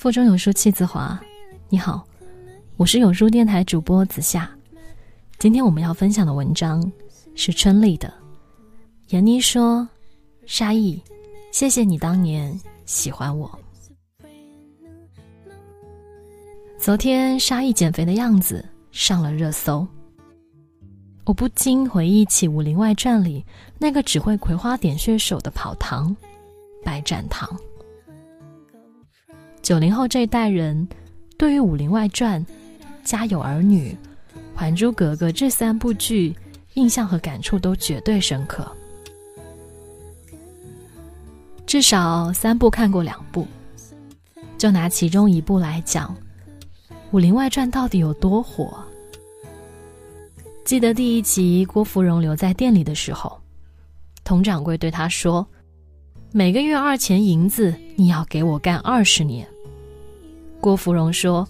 腹中有书气自华。你好，我是有书电台主播子夏。今天我们要分享的文章是春丽的。闫妮说：“沙溢，谢谢你当年喜欢我。”昨天沙溢减肥的样子上了热搜，我不禁回忆起《武林外传》里那个只会葵花点穴手的跑堂白展堂。九零后这一代人，对于《武林外传》《家有儿女》《还珠格格》这三部剧，印象和感触都绝对深刻。至少三部看过两部。就拿其中一部来讲，《武林外传》到底有多火？记得第一集郭芙蓉留在店里的时候，佟掌柜对他说。每个月二钱银子，你要给我干二十年。郭芙蓉说：“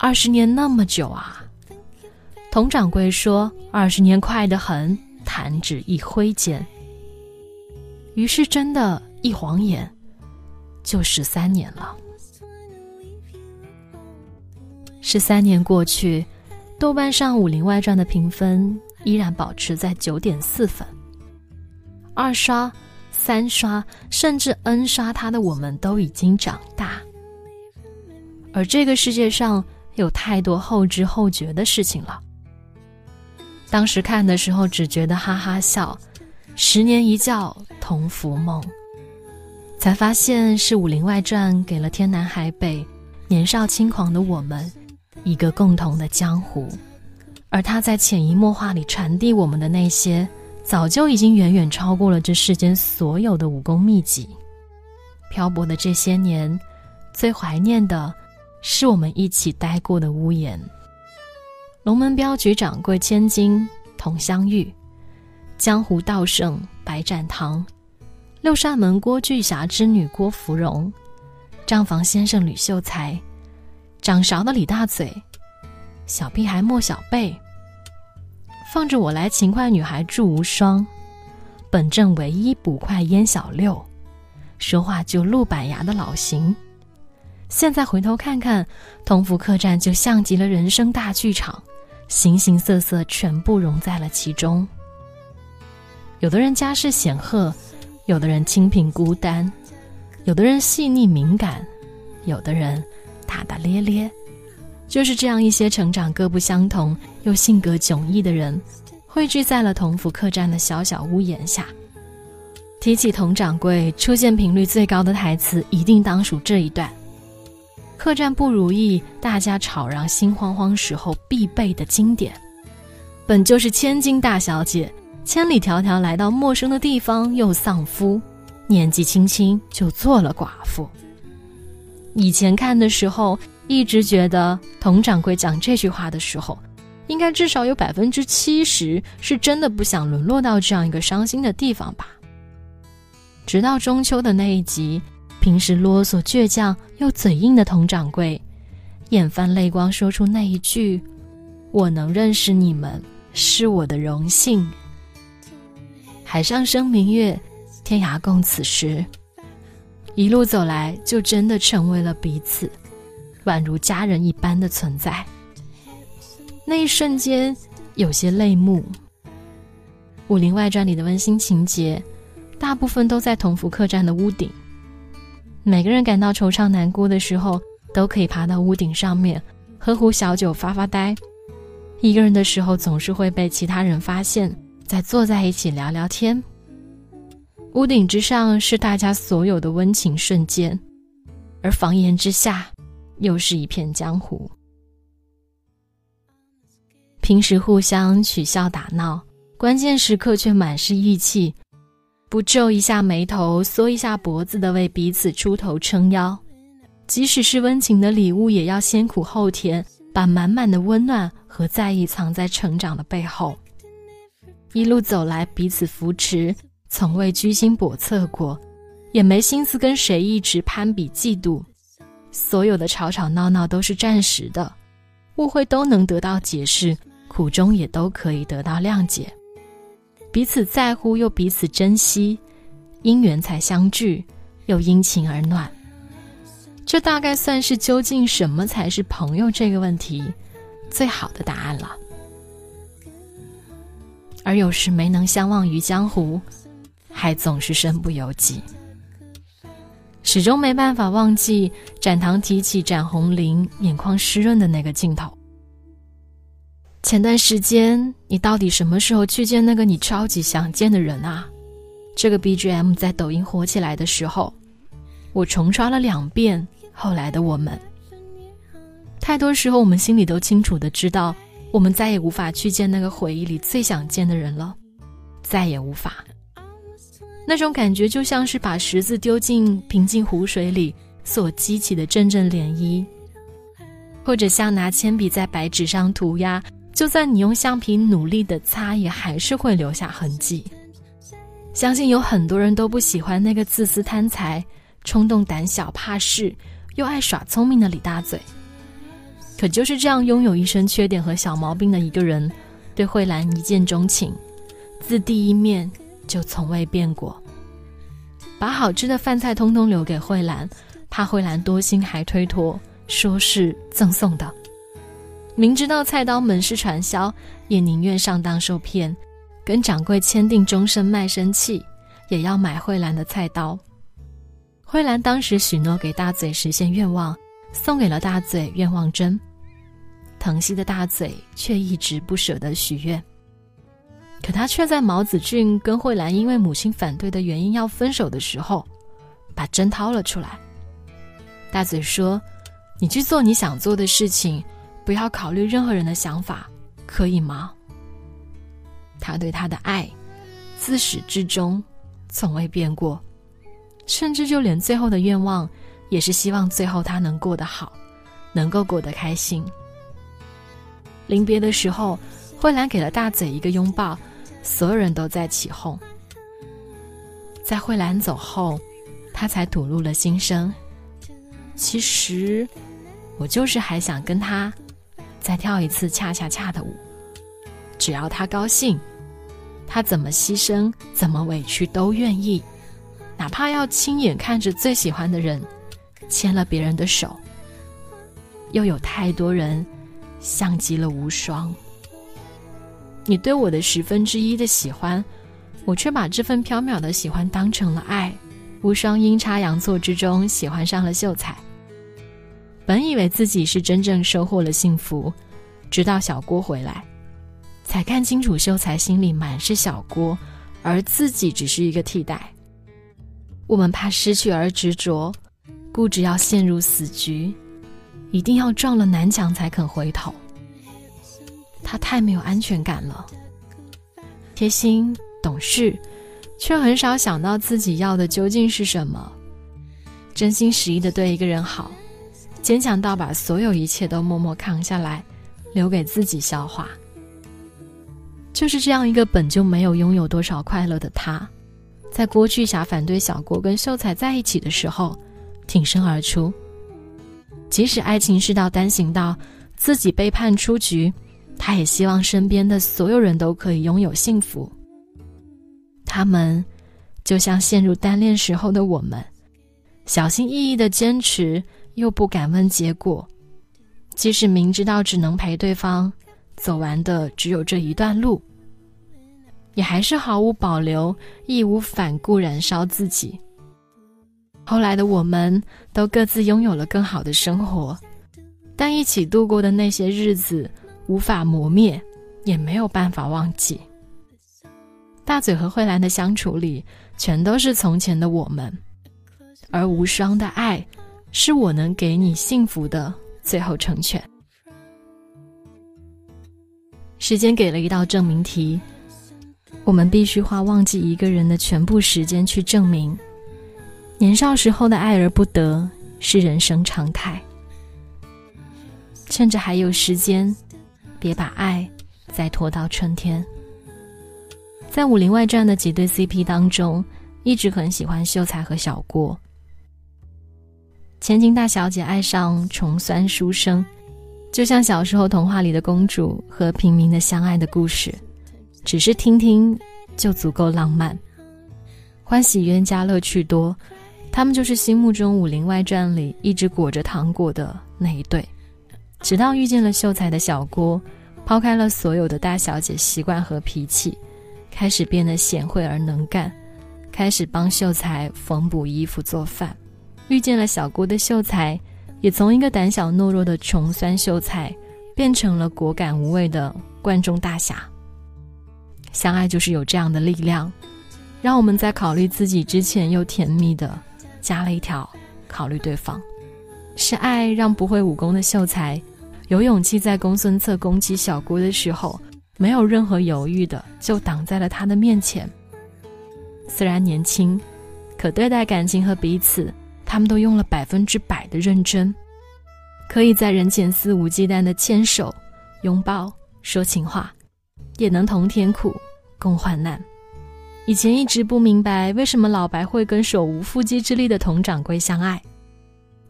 二十年那么久啊。”佟掌柜说：“二十年快得很，弹指一挥间。”于是真的，一晃眼就十三年了。十三年过去，豆瓣上《武林外传》的评分依然保持在九点四分，二刷。三刷甚至 N 刷它的我们都已经长大，而这个世界上有太多后知后觉的事情了。当时看的时候只觉得哈哈笑，十年一觉同福梦，才发现是《武林外传》给了天南海北年少轻狂的我们一个共同的江湖，而他在潜移默化里传递我们的那些。早就已经远远超过了这世间所有的武功秘籍。漂泊的这些年，最怀念的是我们一起待过的屋檐。龙门镖局掌柜千金佟湘玉，江湖道圣白展堂，六扇门郭巨侠之女郭芙蓉，账房先生吕秀才，掌勺的李大嘴，小屁孩莫小贝。放着我来，勤快女孩祝无双，本镇唯一捕快燕小六，说话就露板牙的老邢。现在回头看看，同福客栈就像极了人生大剧场，形形色色全部融在了其中。有的人家世显赫，有的人清贫孤单，有的人细腻敏感，有的人大大咧咧。就是这样一些成长各不相同又性格迥异的人，汇聚在了同福客栈的小小屋檐下。提起佟掌柜，出现频率最高的台词一定当属这一段：客栈不如意，大家吵嚷心慌慌时候必备的经典。本就是千金大小姐，千里迢迢来到陌生的地方又丧夫，年纪轻轻就做了寡妇。以前看的时候。一直觉得佟掌柜讲这句话的时候，应该至少有百分之七十是真的不想沦落到这样一个伤心的地方吧。直到中秋的那一集，平时啰嗦倔强又嘴硬的佟掌柜，眼泛泪光说出那一句：“我能认识你们是我的荣幸。”海上生明月，天涯共此时。一路走来，就真的成为了彼此。宛如家人一般的存在，那一瞬间有些泪目。《武林外传》里的温馨情节，大部分都在同福客栈的屋顶。每个人感到惆怅难过的时候，都可以爬到屋顶上面，喝壶小酒发发呆。一个人的时候，总是会被其他人发现，再坐在一起聊聊天。屋顶之上是大家所有的温情瞬间，而房檐之下。又是一片江湖。平时互相取笑打闹，关键时刻却满是义气，不皱一下眉头，缩一下脖子的为彼此出头撑腰。即使是温情的礼物，也要先苦后甜，把满满的温暖和在意藏在成长的背后。一路走来，彼此扶持，从未居心叵测过，也没心思跟谁一直攀比嫉妒。所有的吵吵闹闹都是暂时的，误会都能得到解释，苦衷也都可以得到谅解。彼此在乎又彼此珍惜，因缘才相聚，又因情而暖。这大概算是究竟什么才是朋友这个问题最好的答案了。而有时没能相忘于江湖，还总是身不由己，始终没办法忘记展堂提起展红绫眼眶湿润的那个镜头。前段时间，你到底什么时候去见那个你超级想见的人啊？这个 BGM 在抖音火起来的时候，我重刷了两遍。后来的我们，太多时候我们心里都清楚的知道，我们再也无法去见那个回忆里最想见的人了，再也无法。那种感觉就像是把石子丢进平静湖水里所激起的阵阵涟漪，或者像拿铅笔在白纸上涂鸦，就算你用橡皮努力的擦，也还是会留下痕迹。相信有很多人都不喜欢那个自私贪财、冲动胆小怕事。又爱耍聪明的李大嘴，可就是这样拥有一身缺点和小毛病的一个人，对慧兰一见钟情，自第一面就从未变过。把好吃的饭菜通通留给慧兰，怕慧兰多心还推脱，说是赠送的。明知道菜刀门市传销，也宁愿上当受骗，跟掌柜签订终身卖身契，也要买慧兰的菜刀。慧兰当时许诺给大嘴实现愿望，送给了大嘴愿望针。疼惜的大嘴却一直不舍得许愿。可他却在毛子俊跟慧兰因为母亲反对的原因要分手的时候，把针掏了出来。大嘴说：“你去做你想做的事情，不要考虑任何人的想法，可以吗？”他对他的爱，自始至终从未变过。甚至就连最后的愿望，也是希望最后他能过得好，能够过得开心。临别的时候，慧兰给了大嘴一个拥抱，所有人都在起哄。在慧兰走后，他才吐露了心声：“其实，我就是还想跟他再跳一次恰恰恰的舞，只要他高兴，他怎么牺牲，怎么委屈都愿意。”哪怕要亲眼看着最喜欢的人牵了别人的手，又有太多人像极了无双。你对我的十分之一的喜欢，我却把这份缥缈的喜欢当成了爱。无双阴差阳错之中喜欢上了秀才，本以为自己是真正收获了幸福，直到小郭回来，才看清楚秀才心里满是小郭，而自己只是一个替代。我们怕失去而执着，固执要陷入死局，一定要撞了南墙才肯回头。他太没有安全感了，贴心懂事，却很少想到自己要的究竟是什么。真心实意的对一个人好，坚强到把所有一切都默默扛下来，留给自己消化。就是这样一个本就没有拥有多少快乐的他。在郭巨侠反对小郭跟秀才在一起的时候，挺身而出。即使爱情是道单行道，自己被判出局，他也希望身边的所有人都可以拥有幸福。他们就像陷入单恋时候的我们，小心翼翼的坚持，又不敢问结果。即使明知道只能陪对方走完的只有这一段路。也还是毫无保留、义无反顾燃烧自己。后来的我们都各自拥有了更好的生活，但一起度过的那些日子无法磨灭，也没有办法忘记。大嘴和慧兰的相处里，全都是从前的我们，而无双的爱，是我能给你幸福的最后成全。时间给了一道证明题。我们必须花忘记一个人的全部时间去证明，年少时候的爱而不得是人生常态。趁着还有时间，别把爱再拖到春天。在《武林外传》的几对 CP 当中，一直很喜欢秀才和小郭。千金大小姐爱上重酸书生，就像小时候童话里的公主和平民的相爱的故事。只是听听就足够浪漫，欢喜冤家乐趣多，他们就是心目中《武林外传》里一直裹着糖果的那一对。直到遇见了秀才的小郭，抛开了所有的大小姐习惯和脾气，开始变得贤惠而能干，开始帮秀才缝补衣服、做饭。遇见了小郭的秀才，也从一个胆小懦弱的穷酸秀才，变成了果敢无畏的关中大侠。相爱就是有这样的力量，让我们在考虑自己之前又甜蜜的加了一条考虑对方。是爱让不会武功的秀才有勇气在公孙策攻击小姑的时候，没有任何犹豫的就挡在了他的面前。虽然年轻，可对待感情和彼此。他们都用了百分之百的认真，可以在人前肆无忌惮的牵手、拥抱、说情话，也能同甜苦、共患难。以前一直不明白为什么老白会跟手无缚鸡之力的佟掌柜相爱，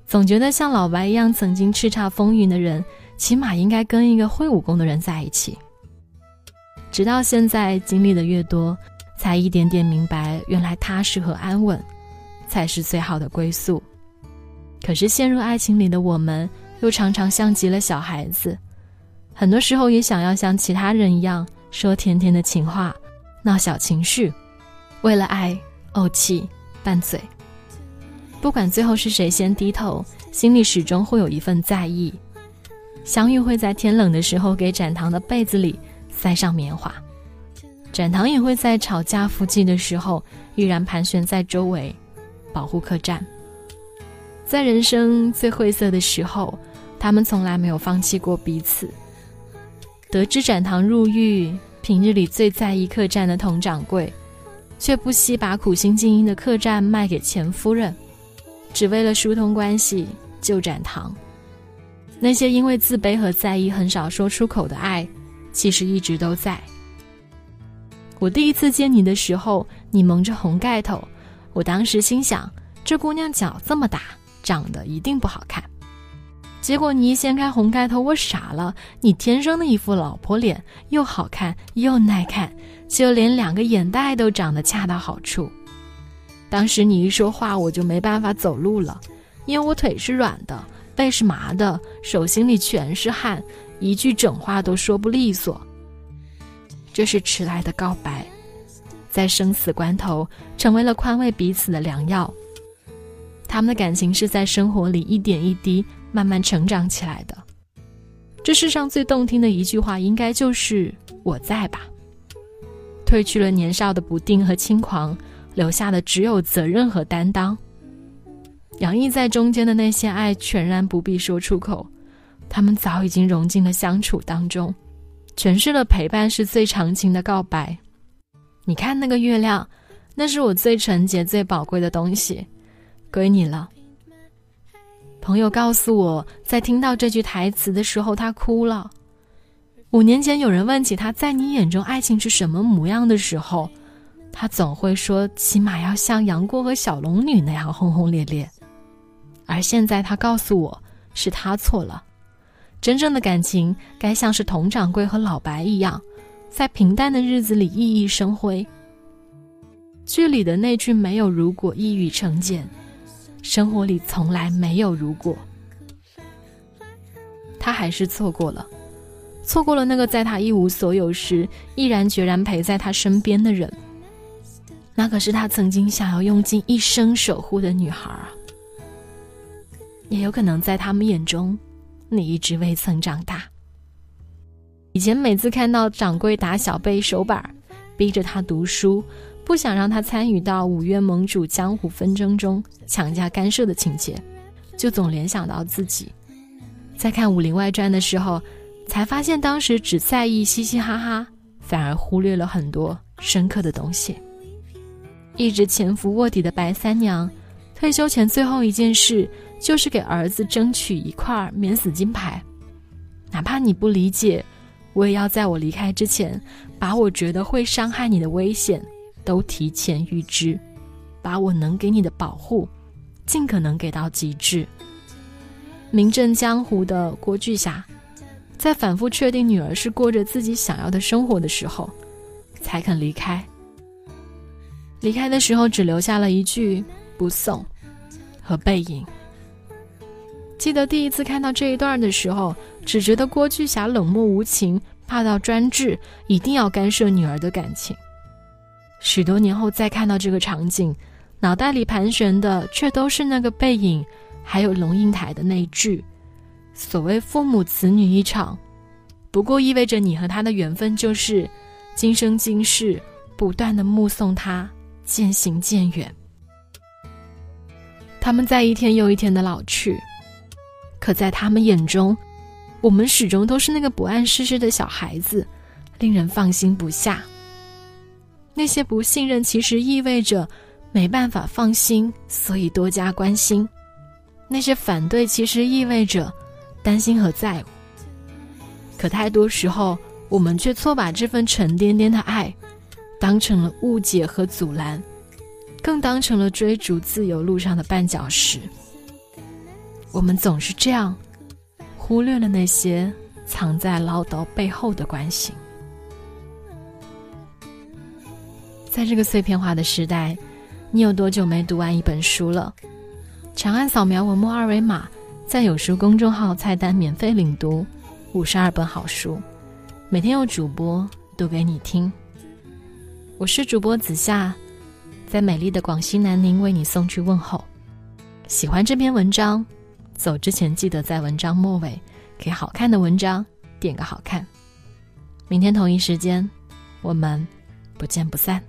总觉得像老白一样曾经叱咤风云的人，起码应该跟一个会武功的人在一起。直到现在经历的越多，才一点点明白，原来踏实和安稳。才是最好的归宿。可是陷入爱情里的我们，又常常像极了小孩子，很多时候也想要像其他人一样说甜甜的情话，闹小情绪，为了爱怄气拌嘴。不管最后是谁先低头，心里始终会有一份在意。香玉会在天冷的时候给展堂的被子里塞上棉花，展堂也会在吵架附近的时候依然盘旋在周围。保护客栈，在人生最晦涩的时候，他们从来没有放弃过彼此。得知展堂入狱，平日里最在意客栈的佟掌柜，却不惜把苦心经营的客栈卖给钱夫人，只为了疏通关系救展堂。那些因为自卑和在意很少说出口的爱，其实一直都在。我第一次见你的时候，你蒙着红盖头。我当时心想，这姑娘脚这么大，长得一定不好看。结果你一掀开红盖头，我傻了。你天生的一副老婆脸，又好看又耐看，就连两个眼袋都长得恰到好处。当时你一说话，我就没办法走路了，因为我腿是软的，背是麻的，手心里全是汗，一句整话都说不利索。这是迟来的告白。在生死关头，成为了宽慰彼此的良药。他们的感情是在生活里一点一滴慢慢成长起来的。这世上最动听的一句话，应该就是“我在吧”。褪去了年少的不定和轻狂，留下的只有责任和担当。洋溢在中间的那些爱，全然不必说出口。他们早已经融进了相处当中，诠释了陪伴是最长情的告白。你看那个月亮，那是我最纯洁、最宝贵的东西，归你了。朋友告诉我，在听到这句台词的时候，他哭了。五年前，有人问起他在你眼中爱情是什么模样的时候，他总会说，起码要像杨过和小龙女那样轰轰烈烈。而现在，他告诉我，是他错了，真正的感情该像是佟掌柜和老白一样。在平淡的日子里熠熠生辉。剧里的那句“没有如果”一语成谶，生活里从来没有如果。他还是错过了，错过了那个在他一无所有时毅然决然陪在他身边的人。那可是他曾经想要用尽一生守护的女孩啊！也有可能在他们眼中，你一直未曾长大。以前每次看到掌柜打小辈手板，逼着他读书，不想让他参与到五岳盟主江湖纷争中强加干涉的情节，就总联想到自己。在看《武林外传》的时候，才发现当时只在意嘻嘻哈哈，反而忽略了很多深刻的东西。一直潜伏卧底的白三娘，退休前最后一件事就是给儿子争取一块免死金牌，哪怕你不理解。我也要在我离开之前，把我觉得会伤害你的危险都提前预知，把我能给你的保护，尽可能给到极致。名震江湖的郭巨侠，在反复确定女儿是过着自己想要的生活的时候，才肯离开。离开的时候只留下了一句“不送”，和背影。记得第一次看到这一段的时候，只觉得郭巨侠冷漠无情、霸道专制，一定要干涉女儿的感情。许多年后再看到这个场景，脑袋里盘旋的却都是那个背影，还有龙应台的那一句：“所谓父母子女一场，不过意味着你和他的缘分就是今生今世不断的目送他渐行渐远。”他们在一天又一天的老去。可在他们眼中，我们始终都是那个不谙世事的小孩子，令人放心不下。那些不信任，其实意味着没办法放心，所以多加关心；那些反对，其实意味着担心和在乎。可太多时候，我们却错把这份沉甸甸的爱，当成了误解和阻拦，更当成了追逐自由路上的绊脚石。我们总是这样，忽略了那些藏在唠叨背后的关心。在这个碎片化的时代，你有多久没读完一本书了？长按扫描文末二维码，在有书公众号菜单免费领读五十二本好书，每天有主播读给你听。我是主播子夏，在美丽的广西南宁为你送去问候。喜欢这篇文章。走之前记得在文章末尾给好看的文章点个好看。明天同一时间，我们不见不散。